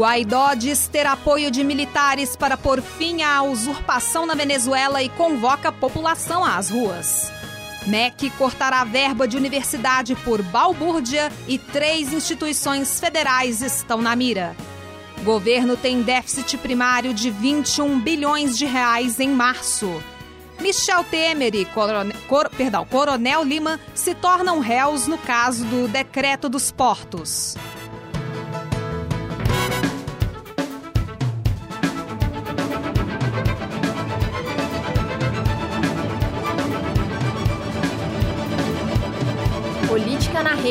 Guaidó diz ter apoio de militares para pôr fim à usurpação na Venezuela e convoca a população às ruas. MEC cortará a verba de universidade por balbúrdia e três instituições federais estão na mira. Governo tem déficit primário de 21 bilhões de reais em março. Michel Temer e Cor, perdão, Coronel Lima se tornam réus no caso do decreto dos portos.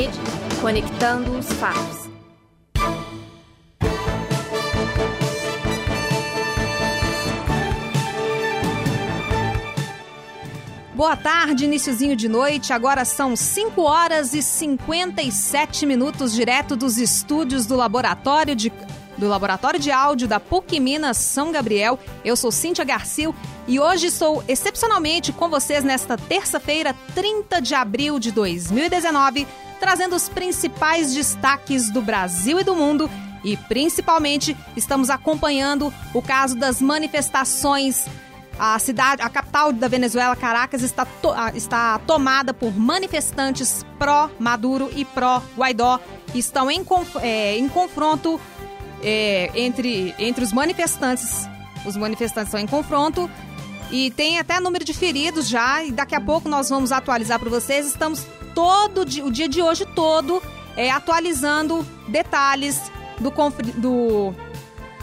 Rede, conectando os fatos. Boa tarde, iníciozinho de noite. Agora são 5 horas e 57 minutos direto dos estúdios do laboratório de do Laboratório de Áudio da PUC Minas São Gabriel. Eu sou Cíntia Garcia e hoje estou excepcionalmente com vocês nesta terça-feira, 30 de abril de 2019, trazendo os principais destaques do Brasil e do mundo e principalmente estamos acompanhando o caso das manifestações a cidade, a capital da Venezuela, Caracas, está, to, está tomada por manifestantes pró-Maduro e pró-Guaidó. Estão em, é, em confronto é, entre, entre os manifestantes. Os manifestantes estão em confronto e tem até número de feridos já. E daqui a pouco nós vamos atualizar para vocês. Estamos todo dia, o dia de hoje todo é, atualizando detalhes do, do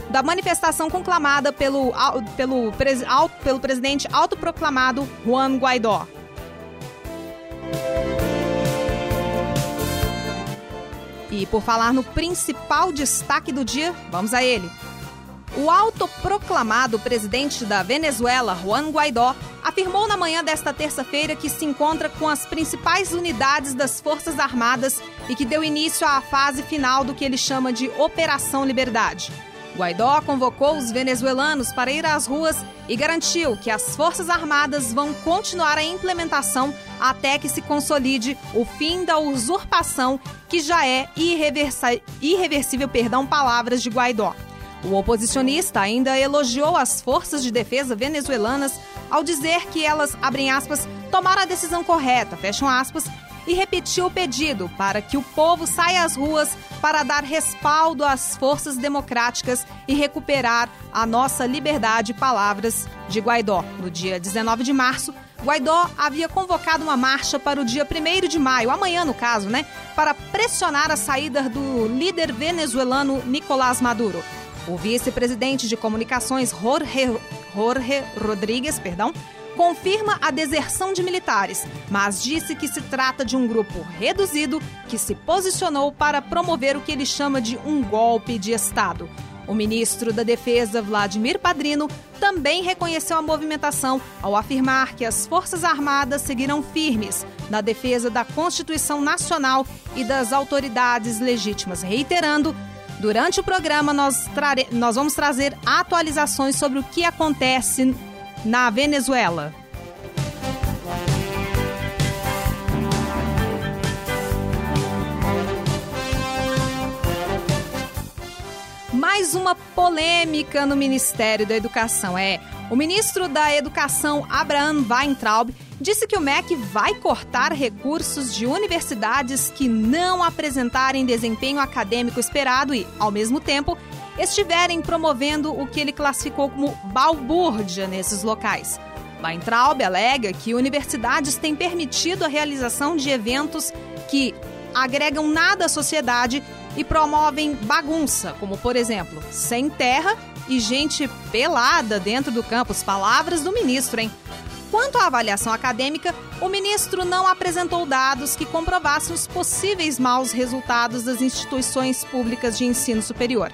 da manifestação conclamada pelo, pelo, pelo presidente autoproclamado Juan Guaidó. E por falar no principal destaque do dia, vamos a ele. O autoproclamado presidente da Venezuela, Juan Guaidó, afirmou na manhã desta terça-feira que se encontra com as principais unidades das Forças Armadas e que deu início à fase final do que ele chama de Operação Liberdade. Guaidó convocou os venezuelanos para ir às ruas e garantiu que as Forças Armadas vão continuar a implementação até que se consolide o fim da usurpação, que já é irreversível, perdão, palavras de Guaidó. O oposicionista ainda elogiou as forças de defesa venezuelanas ao dizer que elas, abrem aspas, tomaram a decisão correta, fecham aspas, e repetiu o pedido para que o povo saia às ruas para dar respaldo às forças democráticas e recuperar a nossa liberdade. Palavras de Guaidó. No dia 19 de março, Guaidó havia convocado uma marcha para o dia 1 de maio, amanhã no caso, né? Para pressionar a saída do líder venezuelano Nicolás Maduro. O vice-presidente de comunicações Jorge, Jorge Rodrigues, perdão, confirma a deserção de militares, mas disse que se trata de um grupo reduzido que se posicionou para promover o que ele chama de um golpe de Estado. O ministro da Defesa, Vladimir Padrino, também reconheceu a movimentação ao afirmar que as Forças Armadas seguirão firmes na defesa da Constituição Nacional e das autoridades legítimas, reiterando Durante o programa, nós, nós, vamos trazer atualizações sobre o que acontece na Venezuela. Mais uma polêmica no Ministério da Educação. É, o ministro da Educação, Abraham Weintraub, disse que o MEC vai cortar recursos de universidades que não apresentarem desempenho acadêmico esperado e, ao mesmo tempo, estiverem promovendo o que ele classificou como balbúrdia nesses locais. Weintraub alega que universidades têm permitido a realização de eventos que agregam nada à sociedade e promovem bagunça, como por exemplo, sem terra e gente pelada dentro do campus. Palavras do ministro, hein? Quanto à avaliação acadêmica, o ministro não apresentou dados que comprovassem os possíveis maus resultados das instituições públicas de ensino superior.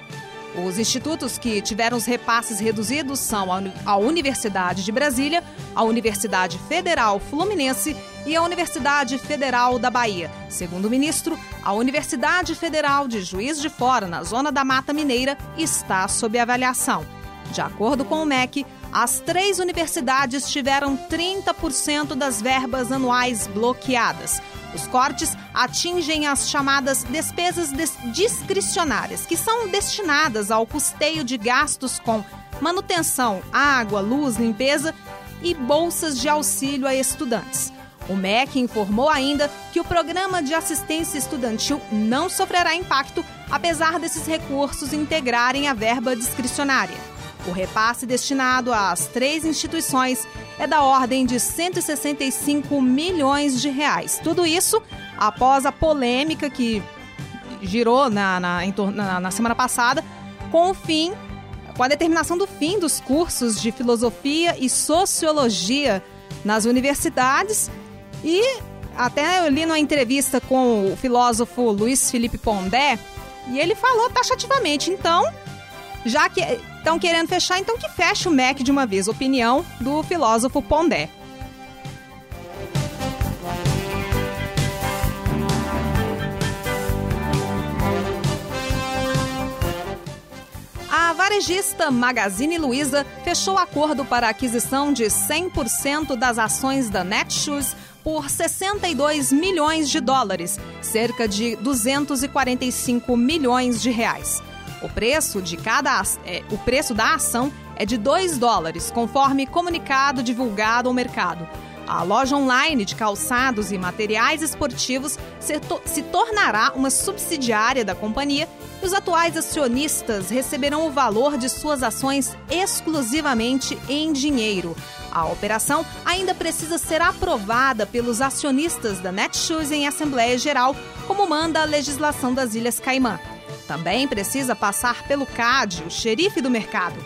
Os institutos que tiveram os repasses reduzidos são a Universidade de Brasília, a Universidade Federal Fluminense e a Universidade Federal da Bahia. Segundo o ministro, a Universidade Federal de Juiz de Fora, na zona da Mata Mineira, está sob avaliação. De acordo com o MEC, as três universidades tiveram 30% das verbas anuais bloqueadas. Os cortes atingem as chamadas despesas discricionárias, que são destinadas ao custeio de gastos com manutenção, água, luz, limpeza e bolsas de auxílio a estudantes. O MEC informou ainda que o programa de assistência estudantil não sofrerá impacto, apesar desses recursos integrarem a verba discricionária. O repasse destinado às três instituições é da ordem de 165 milhões de reais. Tudo isso após a polêmica que girou na, na, na, na semana passada com o fim, com a determinação do fim dos cursos de filosofia e sociologia nas universidades e até eu li numa entrevista com o filósofo Luiz Felipe Pondé e ele falou taxativamente, então, já que estão querendo fechar, então que feche o MEC de uma vez. Opinião do filósofo Pondé. A varejista Magazine Luiza fechou acordo para a aquisição de 100% das ações da Netshoes por 62 milhões de dólares, cerca de 245 milhões de reais. O preço de cada é, o preço da ação é de 2 dólares, conforme comunicado divulgado ao mercado. A loja online de calçados e materiais esportivos se, to se tornará uma subsidiária da companhia e os atuais acionistas receberão o valor de suas ações exclusivamente em dinheiro. A operação ainda precisa ser aprovada pelos acionistas da Netshoes em Assembleia Geral, como manda a legislação das Ilhas Caimã. Também precisa passar pelo CAD, o xerife do mercado.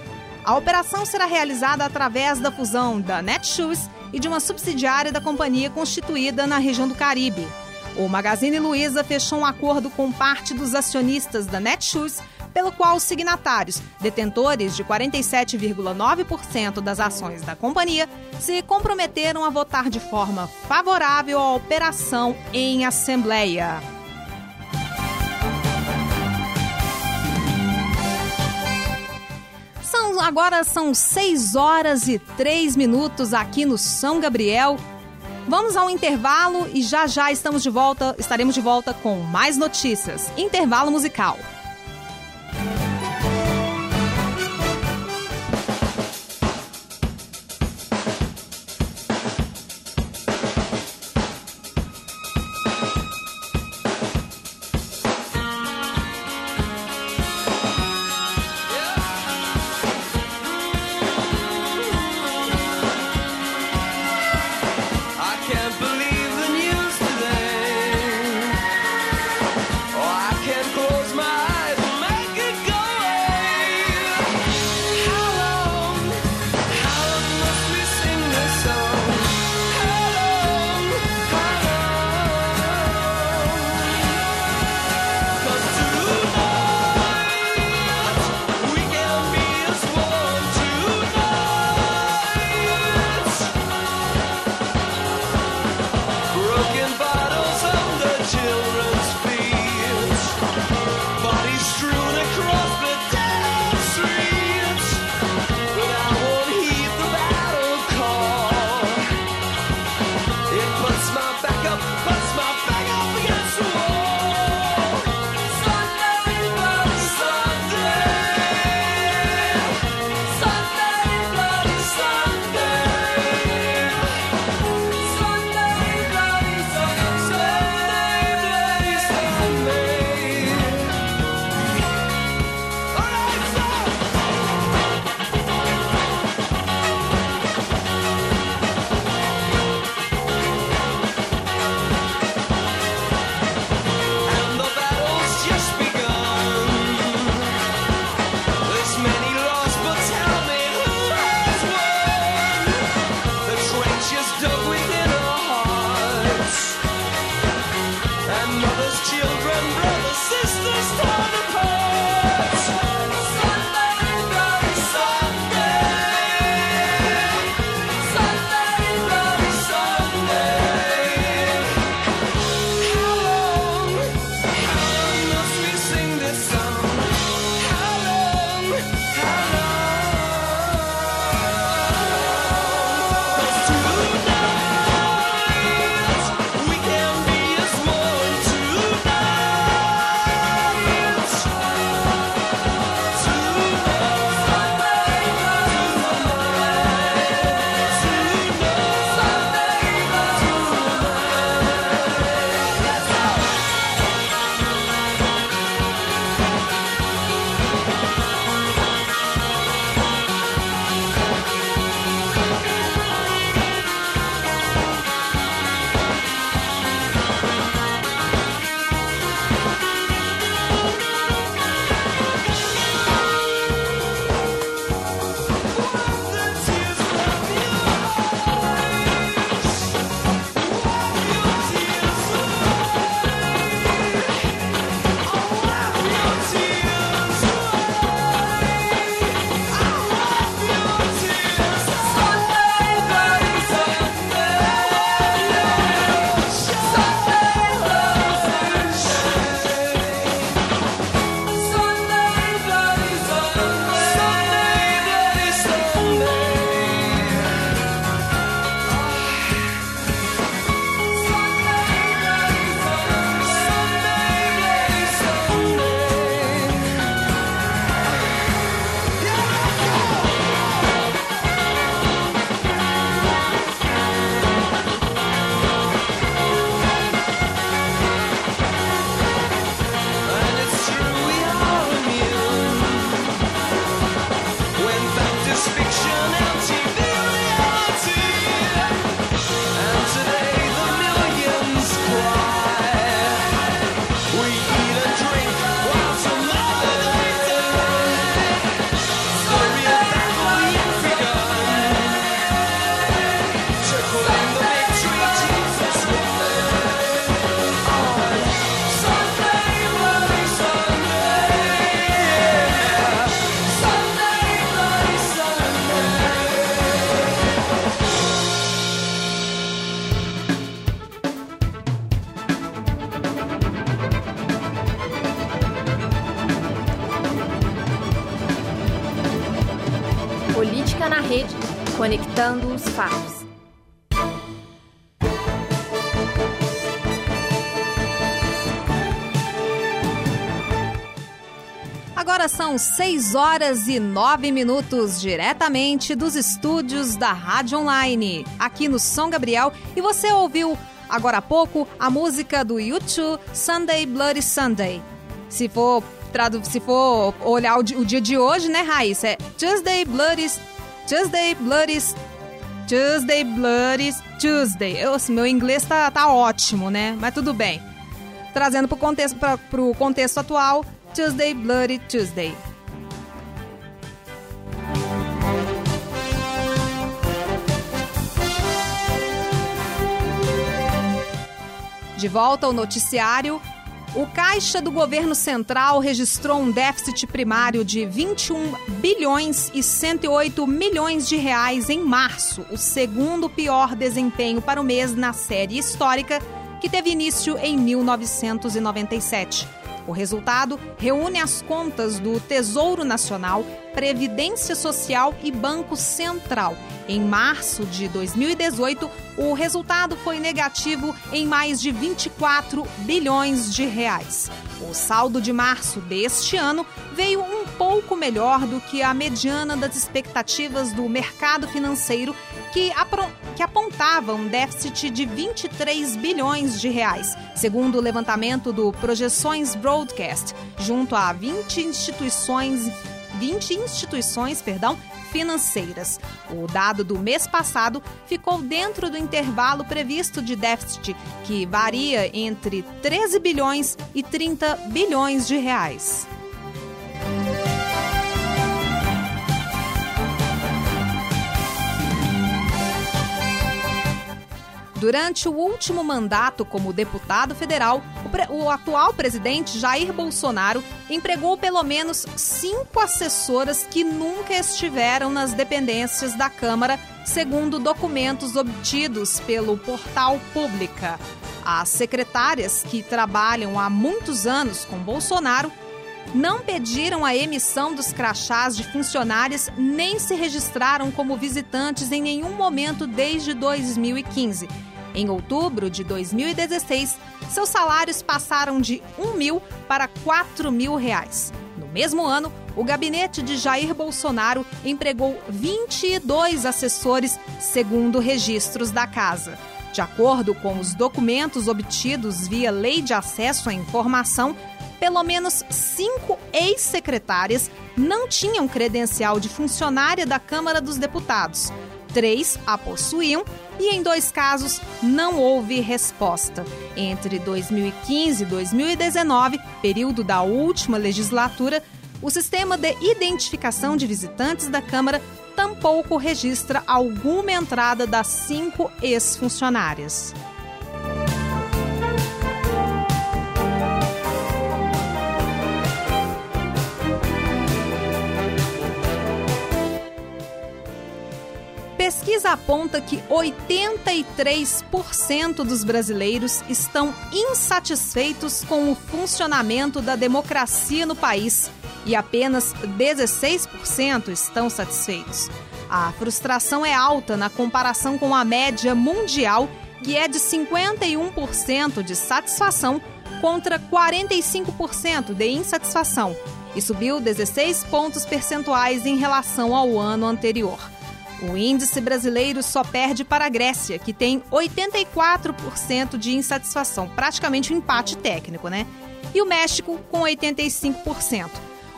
A operação será realizada através da fusão da Netshoes e de uma subsidiária da companhia constituída na região do Caribe. O Magazine Luiza fechou um acordo com parte dos acionistas da Netshoes, pelo qual os signatários, detentores de 47,9% das ações da companhia, se comprometeram a votar de forma favorável à operação em assembleia. Agora são 6 horas e 3 minutos aqui no São Gabriel. Vamos ao intervalo e já já estamos de volta, estaremos de volta com mais notícias. Intervalo musical. 6 horas e 9 minutos, diretamente dos estúdios da Rádio Online, aqui no São Gabriel. E você ouviu agora há pouco a música do YouTube Sunday Bloody Sunday. Se for, se for olhar o, o dia de hoje, né, Raíssa? É Tuesday Bloody Tuesday, Bloody... Tuesday, Bloody Tuesday. Eu, assim, meu inglês tá, tá ótimo, né? Mas tudo bem. Trazendo pro contexto, pra, pro contexto atual, Tuesday, Bloody Tuesday. De volta ao noticiário, o caixa do governo central registrou um déficit primário de 21 bilhões e 108 milhões de reais em março, o segundo pior desempenho para o mês na série histórica, que teve início em 1997. O resultado reúne as contas do Tesouro Nacional, Previdência Social e Banco Central. Em março de 2018, o resultado foi negativo em mais de 24 bilhões de reais. O saldo de março deste ano veio um pouco melhor do que a mediana das expectativas do mercado financeiro, que, que apontava um déficit de 23 bilhões de reais, segundo o levantamento do Projeções Broadcast, junto a 20 instituições 20 instituições, perdão, financeiras. O dado do mês passado ficou dentro do intervalo previsto de déficit, que varia entre 13 bilhões e 30 bilhões de reais. Durante o último mandato como deputado federal, o, o, atual presidente Jair Bolsonaro empregou pelo menos cinco assessoras que nunca estiveram nas dependências da Câmara, segundo documentos obtidos pelo portal Pública. As secretárias que trabalham há muitos anos com Bolsonaro não pediram a emissão dos crachás de funcionários nem se registraram como visitantes em nenhum momento desde 2015. Em outubro de 2016, seus salários passaram de um mil para quatro mil reais. No mesmo ano, o gabinete de Jair Bolsonaro empregou 22 assessores, segundo registros da casa. De acordo com os documentos obtidos via Lei de Acesso à Informação, pelo menos cinco ex-secretárias não tinham credencial de funcionária da Câmara dos Deputados. Três a possuíam e, em dois casos, não houve resposta. Entre 2015 e 2019, período da última legislatura, o sistema de identificação de visitantes da Câmara tampouco registra alguma entrada das cinco ex-funcionárias. Pesquisa aponta que 83% dos brasileiros estão insatisfeitos com o funcionamento da democracia no país e apenas 16% estão satisfeitos. A frustração é alta na comparação com a média mundial, que é de 51% de satisfação contra 45% de insatisfação, e subiu 16 pontos percentuais em relação ao ano anterior. O índice brasileiro só perde para a Grécia, que tem 84% de insatisfação, praticamente um empate técnico, né? E o México com 85%.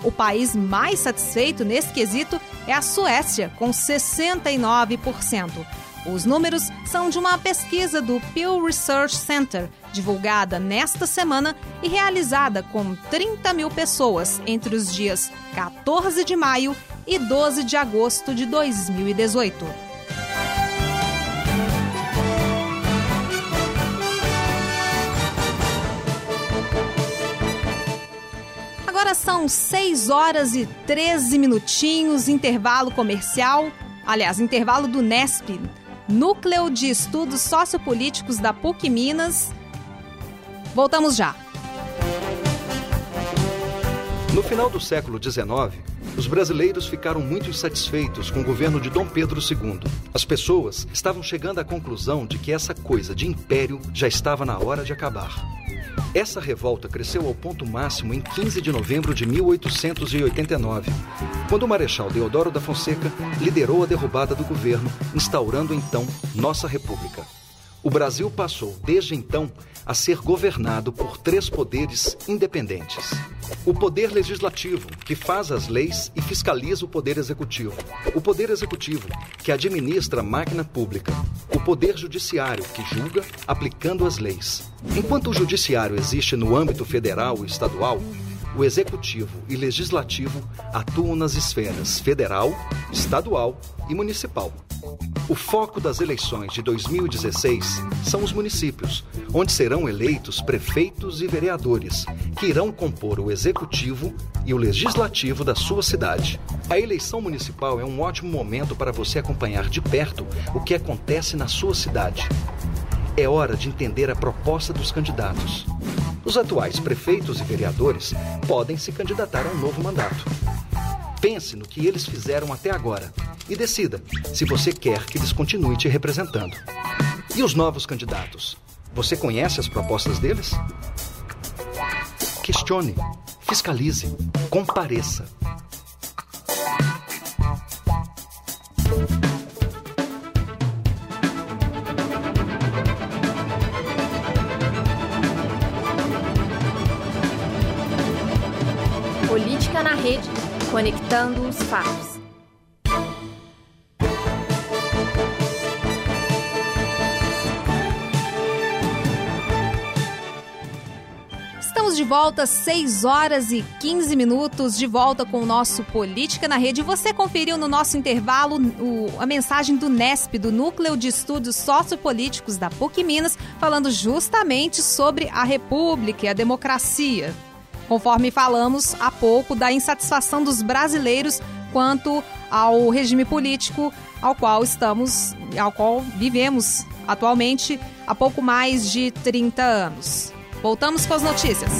O país mais satisfeito nesse quesito é a Suécia, com 69%. Os números são de uma pesquisa do Pew Research Center, divulgada nesta semana e realizada com 30 mil pessoas entre os dias 14 de maio e 12 de agosto de 2018. Agora são 6 horas e 13 minutinhos, intervalo comercial, aliás, intervalo do NESP, Núcleo de Estudos Sociopolíticos da PUC Minas. Voltamos já. No final do século XIX, os brasileiros ficaram muito insatisfeitos com o governo de Dom Pedro II. As pessoas estavam chegando à conclusão de que essa coisa de império já estava na hora de acabar. Essa revolta cresceu ao ponto máximo em 15 de novembro de 1889, quando o Marechal Deodoro da Fonseca liderou a derrubada do governo, instaurando então nossa República. O Brasil passou, desde então, a ser governado por três poderes independentes: o Poder Legislativo, que faz as leis e fiscaliza o Poder Executivo, o Poder Executivo, que administra a máquina pública, o Poder Judiciário, que julga aplicando as leis. Enquanto o Judiciário existe no âmbito federal e estadual, o Executivo e Legislativo atuam nas esferas federal, estadual e municipal. O foco das eleições de 2016 são os municípios, onde serão eleitos prefeitos e vereadores, que irão compor o executivo e o legislativo da sua cidade. A eleição municipal é um ótimo momento para você acompanhar de perto o que acontece na sua cidade. É hora de entender a proposta dos candidatos. Os atuais prefeitos e vereadores podem se candidatar a um novo mandato. Pense no que eles fizeram até agora e decida se você quer que eles continuem te representando. E os novos candidatos? Você conhece as propostas deles? Questione, fiscalize, compareça. Conectando os fatos. de volta, 6 horas e 15 minutos, de volta com o nosso Política na Rede. Você conferiu no nosso intervalo o, a mensagem do NESP, do Núcleo de Estudos Sociopolíticos da PUC Minas, falando justamente sobre a República e a democracia. Conforme falamos há pouco da insatisfação dos brasileiros quanto ao regime político ao qual estamos, ao qual vivemos atualmente há pouco mais de 30 anos. Voltamos com as notícias.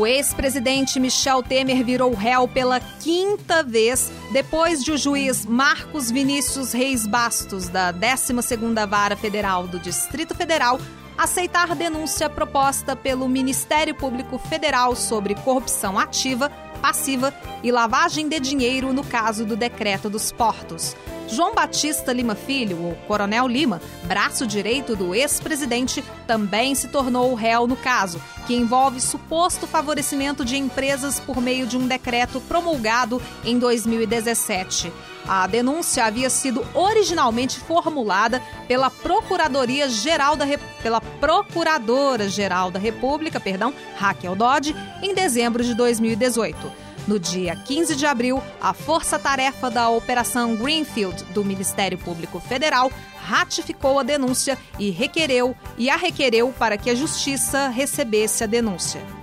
O ex-presidente Michel Temer virou réu pela quinta vez depois de o juiz Marcos Vinícius Reis Bastos, da 12ª Vara Federal do Distrito Federal, aceitar denúncia proposta pelo Ministério Público Federal sobre corrupção ativa passiva e lavagem de dinheiro no caso do decreto dos portos. João Batista Lima Filho, o Coronel Lima, braço direito do ex-presidente, também se tornou réu no caso, que envolve suposto favorecimento de empresas por meio de um decreto promulgado em 2017. A denúncia havia sido originalmente formulada pela Procuradoria Geral da pela Procuradora Geral da República, perdão, Raquel Dodge, em dezembro de 2018. No dia 15 de abril, a força-tarefa da Operação Greenfield do Ministério Público Federal ratificou a denúncia e requereu e a requereu para que a justiça recebesse a denúncia.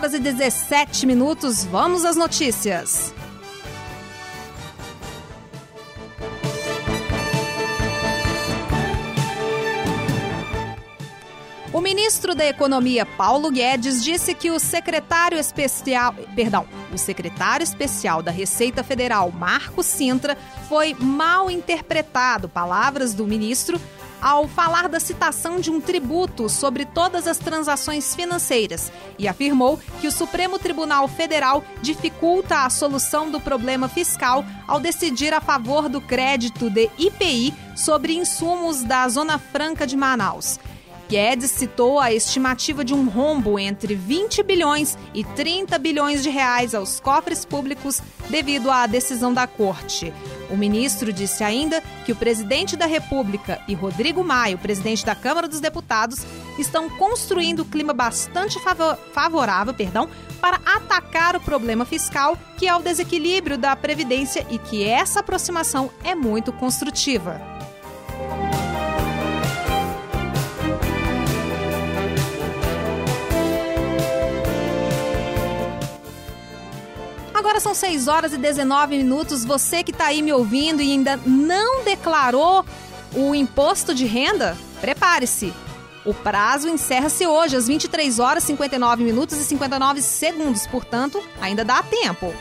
Horas e 17 minutos, vamos às notícias. O ministro da Economia Paulo Guedes disse que o secretário especial, perdão, o secretário especial da Receita Federal, Marco Sintra, foi mal interpretado, palavras do ministro, ao falar da citação de um tributo sobre todas as transações financeiras e afirmou que o Supremo Tribunal Federal dificulta a solução do problema fiscal ao decidir a favor do crédito de IPI sobre insumos da Zona Franca de Manaus. Guedes citou a estimativa de um rombo entre 20 bilhões e 30 bilhões de reais aos cofres públicos devido à decisão da corte. O ministro disse ainda que o presidente da República e Rodrigo Maia, presidente da Câmara dos Deputados, estão construindo um clima bastante favorável perdão, para atacar o problema fiscal, que é o desequilíbrio da Previdência, e que essa aproximação é muito construtiva. Agora são 6 horas e 19 minutos. Você que está aí me ouvindo e ainda não declarou o imposto de renda, prepare-se. O prazo encerra-se hoje às 23 horas 59 minutos e 59 segundos, portanto, ainda dá tempo.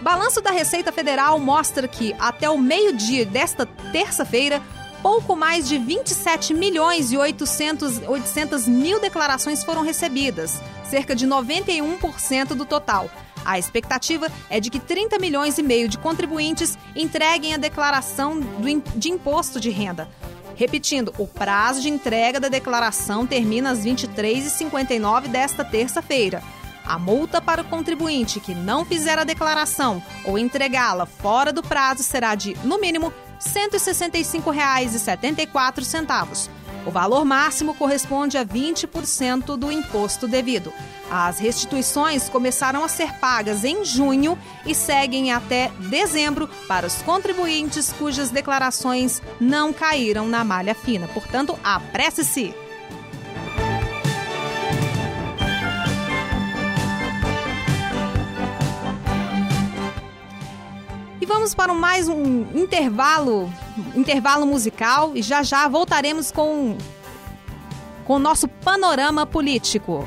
Balanço da Receita Federal mostra que até o meio-dia desta terça-feira, pouco mais de 27 milhões e 800, 800 mil declarações foram recebidas, cerca de 91% do total. A expectativa é de que 30 milhões e meio de contribuintes entreguem a declaração de imposto de renda. Repetindo, o prazo de entrega da declaração termina às 23h59 desta terça-feira. A multa para o contribuinte que não fizer a declaração ou entregá-la fora do prazo será de, no mínimo, R$ 165,74. O valor máximo corresponde a 20% do imposto devido. As restituições começaram a ser pagas em junho e seguem até dezembro para os contribuintes cujas declarações não caíram na malha fina. Portanto, apresse-se! E vamos para mais um intervalo, intervalo musical e já já voltaremos com com o nosso panorama político.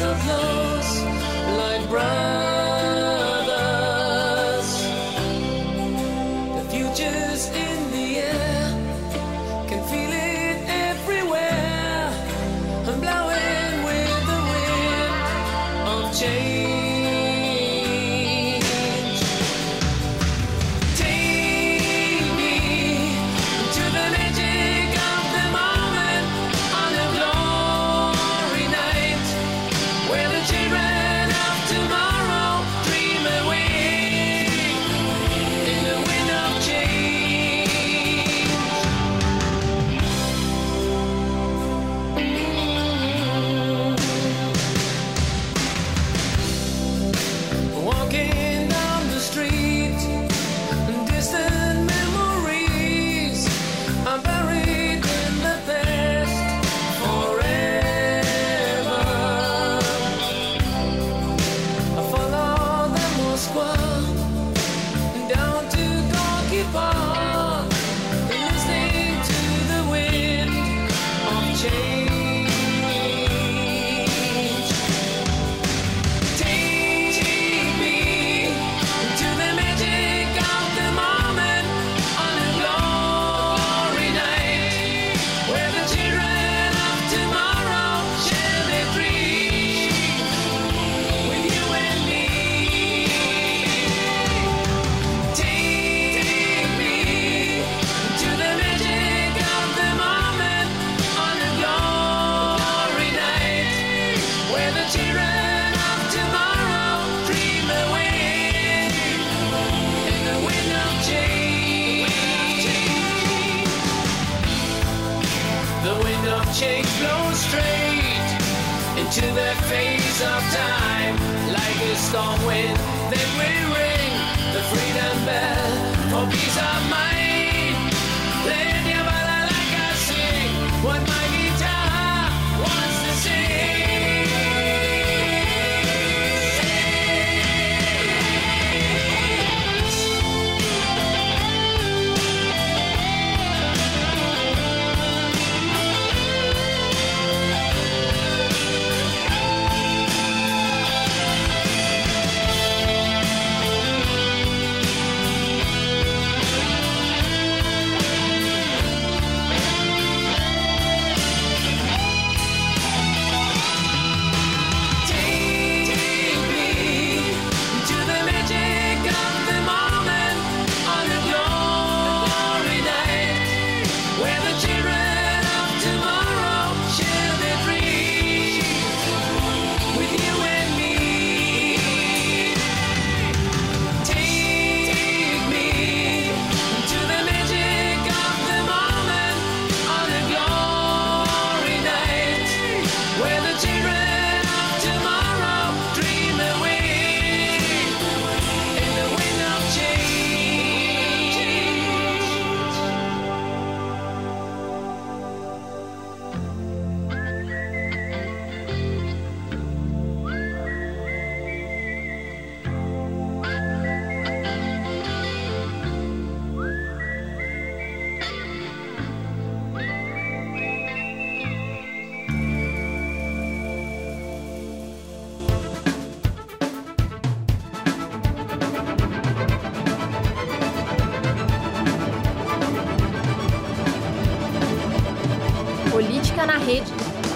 of love. wind, then we ring the freedom bell for peace of mind.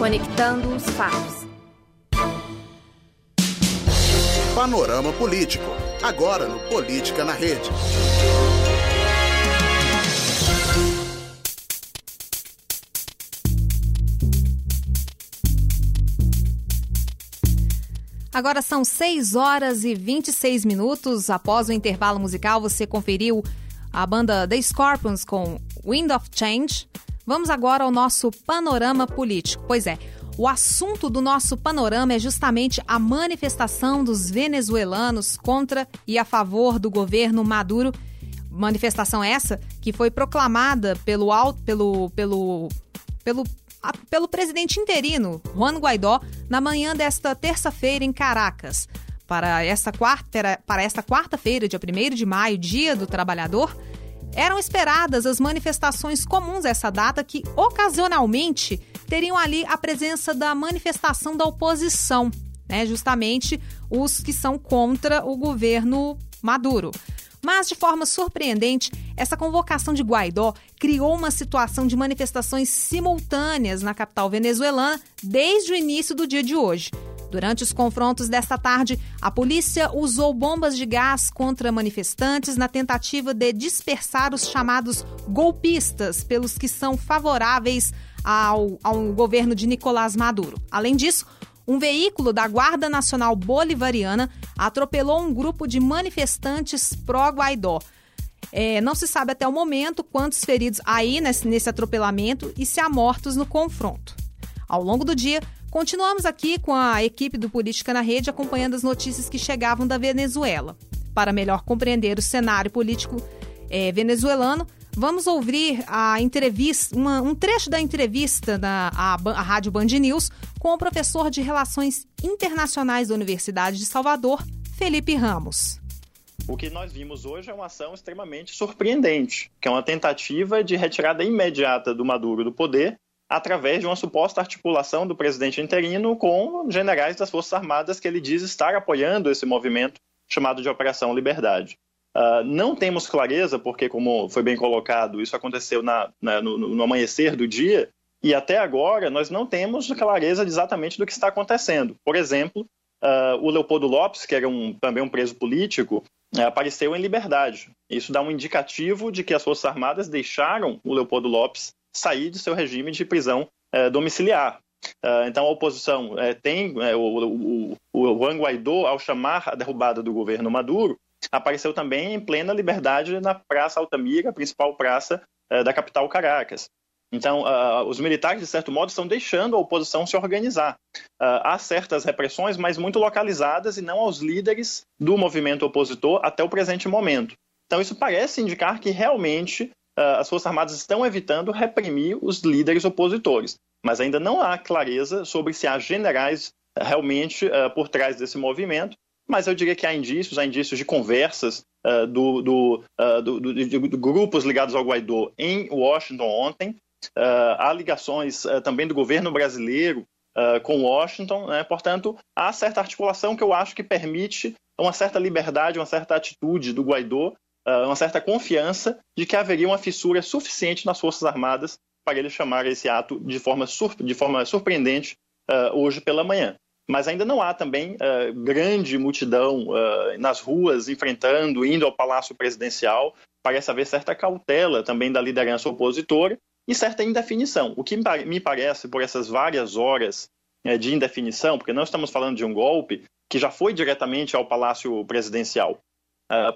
Conectando os fatos. Panorama Político. Agora no Política na Rede. Agora são 6 horas e 26 minutos. Após o intervalo musical, você conferiu a banda The Scorpions com Wind of Change. Vamos agora ao nosso panorama político. Pois é, o assunto do nosso panorama é justamente a manifestação dos venezuelanos contra e a favor do governo Maduro. Manifestação essa que foi proclamada pelo, pelo, pelo, pelo pelo presidente interino, Juan Guaidó, na manhã desta terça-feira em Caracas. Para esta quarta, para esta quarta-feira, dia 1 de maio, Dia do Trabalhador, eram esperadas as manifestações comuns a essa data que, ocasionalmente, teriam ali a presença da manifestação da oposição, né? justamente os que são contra o governo Maduro. Mas, de forma surpreendente, essa convocação de Guaidó criou uma situação de manifestações simultâneas na capital venezuelana desde o início do dia de hoje. Durante os confrontos desta tarde, a polícia usou bombas de gás contra manifestantes na tentativa de dispersar os chamados golpistas, pelos que são favoráveis ao, ao governo de Nicolás Maduro. Além disso, um veículo da Guarda Nacional Bolivariana atropelou um grupo de manifestantes pró-Guaidó. É, não se sabe até o momento quantos feridos aí nesse, nesse atropelamento e se há mortos no confronto. Ao longo do dia, continuamos aqui com a equipe do Política na Rede acompanhando as notícias que chegavam da Venezuela. Para melhor compreender o cenário político é, venezuelano, Vamos ouvir a entrevista, uma, um trecho da entrevista da a, a Rádio Band News com o professor de Relações Internacionais da Universidade de Salvador, Felipe Ramos. O que nós vimos hoje é uma ação extremamente surpreendente, que é uma tentativa de retirada imediata do Maduro do poder através de uma suposta articulação do presidente interino com generais das Forças Armadas que ele diz estar apoiando esse movimento chamado de Operação Liberdade. Uh, não temos clareza, porque, como foi bem colocado, isso aconteceu na, na, no, no, amanhecer do dia, e até agora nós não temos clareza exatamente do que está acontecendo. Por exemplo, uh, o Leopoldo Lopes, que era um, também um preso político, uh, apareceu em liberdade. Isso dá um indicativo de que as Forças Armadas deixaram o Leopoldo Lopes sair de seu regime de prisão eh, domiciliar. então, a oposição eh, tem eh, o, o, o Juan Guaidó, ao chamar a derrubada do governo Maduro, apareceu também em plena liberdade na Praça Altamira, principal praça uh, da capital Caracas. Então, uh, os militares, de certo modo, estão deixando a oposição se organizar. Uh, há certas repressões, mas muito localizadas e não aos líderes do movimento opositor até o presente momento. Então, isso parece indicar que realmente as Forças Armadas estão evitando reprimir os líderes opositores. Mas ainda não há clareza sobre se há generais realmente por trás desse movimento mas eu diria que há indícios, há indícios de conversas uh, do, do, uh, do, do, grupos ligados ao Guaidó em Washington ontem. Uh, há ligações também do governo brasileiro com Washington, né? portanto, há certa articulação que eu acho que permite uma certa liberdade, uma certa atitude do Guaidó, uma certa confiança de que haveria uma fissura suficiente nas Forças Armadas para ele chamar esse ato de forma, de forma surpreendente hoje pela manhã mas ainda não há também uh, grande multidão uh, nas ruas enfrentando, indo ao Palácio Presidencial. Parece haver certa cautela também da liderança opositora e certa indefinição. O que me parece, por essas várias horas uh, de indefinição, porque não estamos falando de um golpe que já foi diretamente ao Palácio Presidencial.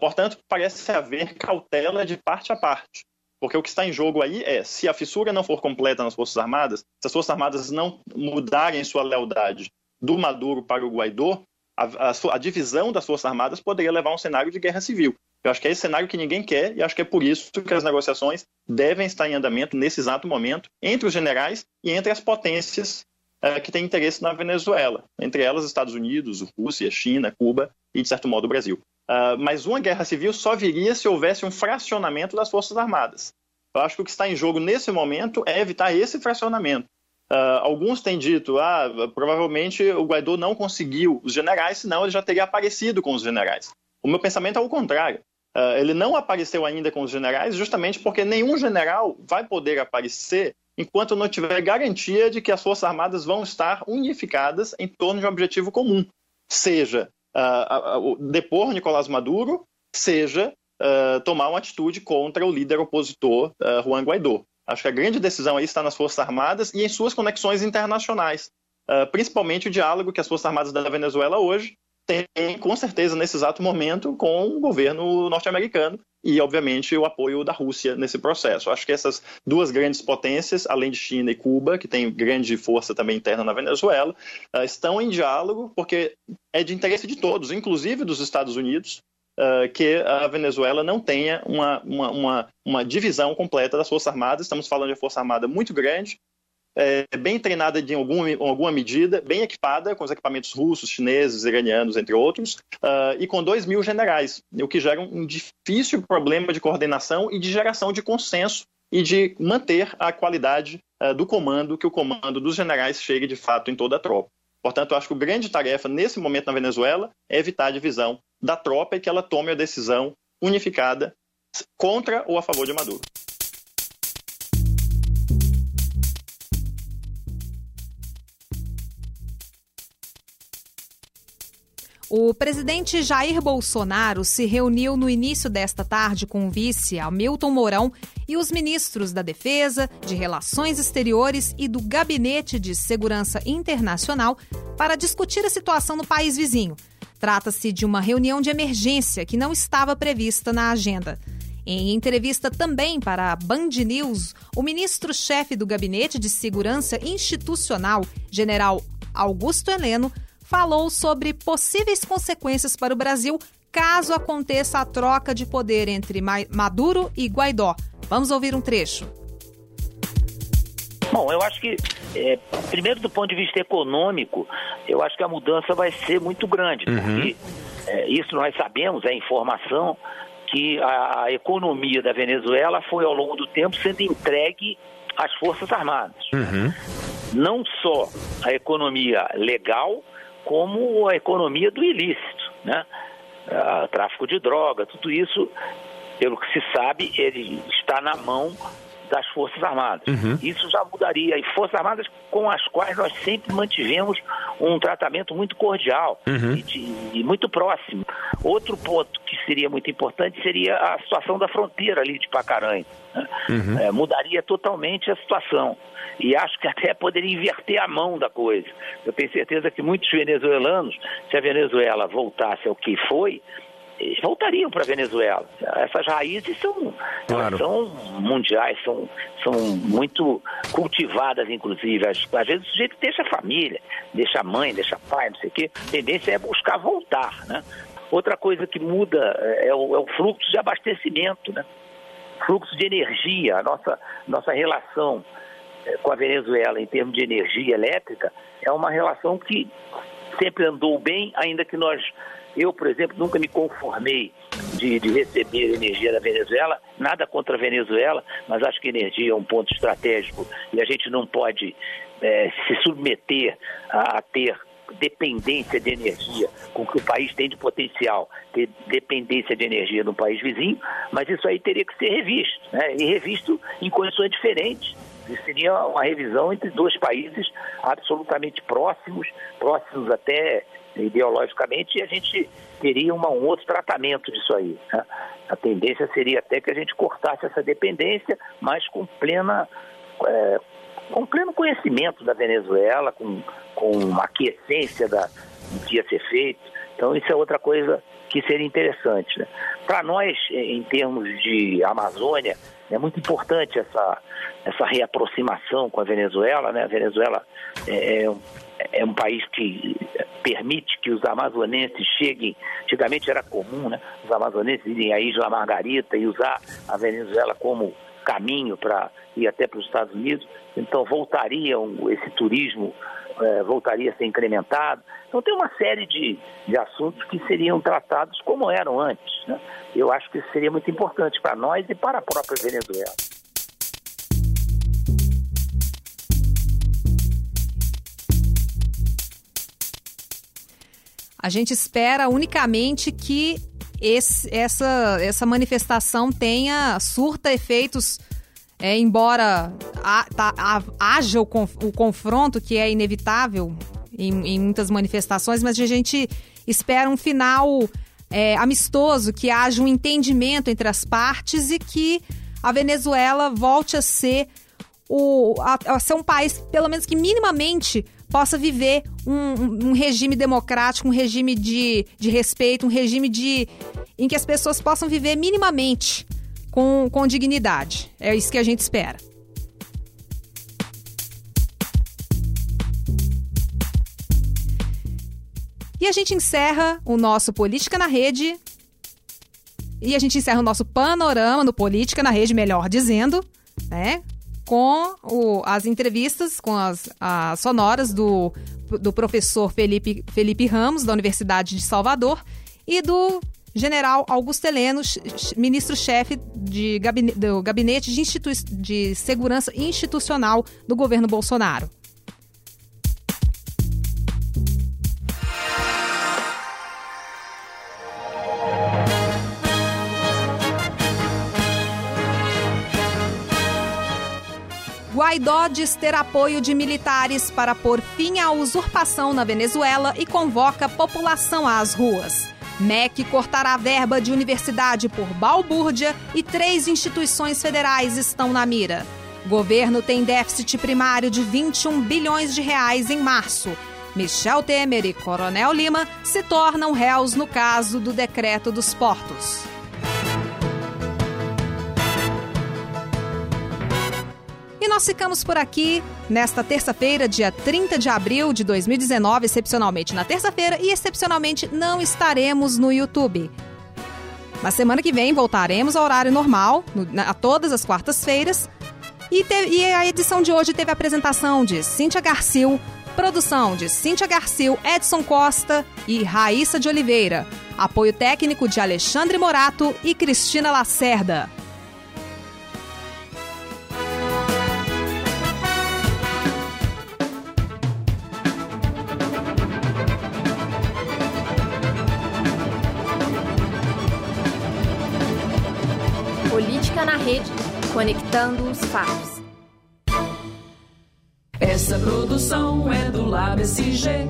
Portanto, parece haver cautela de parte a parte. Porque o que está em jogo aí é, se a fissura não for completa nas Forças Armadas, se as Forças Armadas não mudarem sua lealdade do Maduro para o Guaidó, a, a, a, divisão das Forças Armadas poderia levar a um cenário de guerra civil. Eu acho que é esse cenário que ninguém quer e acho que é por isso que as negociações devem estar em andamento nesse exato momento entre os generais e entre as potências uh, que têm interesse na Venezuela, entre elas Estados Unidos, Rússia, China, Cuba e, de certo modo, o Brasil. Uh, mas uma guerra civil só viria se houvesse um fracionamento das Forças Armadas. Eu acho que o que está em jogo nesse momento é evitar esse fracionamento. Uh, alguns têm dito, ah, provavelmente o Guaidó não conseguiu os generais, senão ele já teria aparecido com os generais. O meu pensamento é o contrário. Uh, ele não apareceu ainda com os generais justamente porque nenhum general vai poder aparecer enquanto não tiver garantia de que as Forças Armadas vão estar unificadas em torno de um objetivo comum, seja uh, depor Nicolás Maduro, seja tomar uma atitude contra o líder opositor Juan Guaidó. Acho que a grande decisão aí está nas Forças Armadas e em suas conexões internacionais. uh, principalmente o diálogo que as Forças Armadas da Venezuela hoje têm, com certeza, nesse exato momento, com o governo norte-americano e, obviamente, o apoio da Rússia nesse processo. Acho que essas duas grandes potências, além de China e Cuba, que têm grande força também interna na Venezuela, uh, estão em diálogo porque é de interesse de todos, inclusive dos Estados Unidos, Uh, que a Venezuela não tenha uma, uma, uma, uma, divisão completa das Forças Armadas. Estamos falando de uma Força Armada muito grande, é, bem treinada em algum, alguma medida, bem equipada com os equipamentos russos, chineses, iranianos, entre outros, uh, e com 2 mil generais, o que gera um difícil problema de coordenação e de geração de consenso e de manter a qualidade uh, do comando, que o comando dos generais chegue de fato em toda a tropa. Portanto, acho que a grande tarefa nesse momento na Venezuela é evitar a divisão da tropa e que ela tome a decisão unificada contra ou a favor de Maduro. O presidente Jair Bolsonaro se reuniu no início desta tarde com o vice Hamilton Mourão e os ministros da Defesa, de Relações Exteriores e do Gabinete de Segurança Internacional para discutir a situação no país vizinho. Trata-se de uma reunião de emergência que não estava prevista na agenda. Em entrevista também para a Band News, o ministro-chefe do Gabinete de Segurança Institucional, general Augusto Heleno, falou sobre possíveis consequências para o Brasil caso aconteça a troca de poder entre Maduro e Guaidó. Vamos ouvir um trecho. Bom, eu acho que, é, primeiro do ponto de vista econômico, eu acho que a mudança vai ser muito grande, uhum. porque é, isso nós sabemos, é informação, que a, economia da Venezuela foi ao longo do tempo sendo entregue às Forças Armadas. Uhum. Não só a economia legal, como a economia do ilícito, né? Ah, tráfico de droga, tudo isso, pelo que se sabe, ele está na mão das Forças Armadas. Uhum. Isso já mudaria. E Forças Armadas com as quais nós sempre mantivemos um tratamento muito cordial uhum. e, de, e, muito próximo. Outro ponto que seria muito importante seria a situação da fronteira ali de Pacaranha. Né? Uhum. É, mudaria totalmente a situação. E acho que até poderia inverter a mão da coisa. Eu tenho certeza que muitos venezuelanos, se a Venezuela voltasse ao que foi, eles voltariam para a Venezuela. Essas raízes são, claro. são mundiais, são, são muito cultivadas, inclusive. Às, às vezes o sujeito deixa a família, deixa a mãe, deixa pai, não sei o quê. A tendência é buscar voltar, né? Outra coisa que muda é o, é o fluxo de abastecimento, né? Fluxo de energia, a nossa, nossa relação é, com a Venezuela em termos de energia elétrica é uma relação que sempre andou bem, ainda que nós eu, por exemplo, nunca me conformei de, de, receber energia da Venezuela, nada contra a Venezuela, mas acho que energia é um ponto estratégico e a gente não pode é, se submeter a, a ter dependência de energia com que o país tem de potencial, ter dependência de energia no país vizinho, mas isso aí teria que ser revisto, né? e revisto em condições diferentes. Seria uma revisão entre dois países absolutamente próximos, próximos até ideologicamente, e a gente teria uma, um outro tratamento disso aí. Né? A tendência seria até que a gente cortasse essa dependência, mas com plena. É, com pleno conhecimento da Venezuela, com, com a aquiescência da, do que ia ser feito. Então, isso é outra coisa que seria interessante. Né? Para nós, em termos de Amazônia, é muito importante essa, essa reaproximação com a Venezuela. Né? A Venezuela é, é é um país que permite que os amazonenses cheguem. Antigamente era comum, né? Os amazonenses irem à Isla Margarita e usar a Venezuela como caminho para ir até para os Estados Unidos. Então voltaria esse turismo é, voltaria a ser incrementado. Então tem uma série de, de assuntos que seriam tratados como eram antes. Né? Eu acho que isso seria muito importante para nós e para a própria Venezuela. A gente espera unicamente que esse, essa, essa manifestação tenha, surta efeitos, é, embora a, tá, a, haja o, o, confronto, que é inevitável em, em, muitas manifestações, mas a gente espera um final é, amistoso, que haja um entendimento entre as partes e que a Venezuela volte a ser, o, a, a ser um país, pelo menos que minimamente possa viver um, um regime democrático, um regime de, de respeito, um regime de em que as pessoas possam viver minimamente com, com dignidade. É isso que a gente espera. E a gente encerra o nosso Política na Rede. E a gente encerra o nosso panorama no Política na Rede, melhor dizendo, né? Com o, as entrevistas, com as, as sonoras do, do professor Felipe, Felipe Ramos, da Universidade de Salvador, e do general Augusto Heleno, ministro-chefe gabinete, do Gabinete de, de Segurança Institucional do governo Bolsonaro. Guaidó diz ter apoio de militares para pôr fim à usurpação na Venezuela e convoca população às ruas. MEC cortará a verba de universidade por balbúrdia e três instituições federais estão na mira. Governo tem déficit primário de 21 bilhões de reais em março. Michel Temer e Coronel Lima se tornam réus no caso do decreto dos portos. E nós ficamos por aqui nesta terça-feira, dia 30 de abril de 2019, excepcionalmente na terça-feira, e excepcionalmente não estaremos no YouTube. Na semana que vem voltaremos ao horário normal, no, a todas as quartas-feiras. E, e, a edição de hoje teve a apresentação de Cíntia Garcil, produção de Cíntia Garcil, Edson Costa e Raíssa de Oliveira. Apoio técnico de Alexandre Morato e Cristina Lacerda. Conectando os fatos. Essa produção é do LabSG,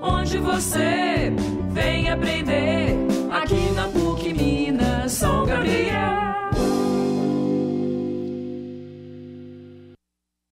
onde você vem aprender aqui na PUC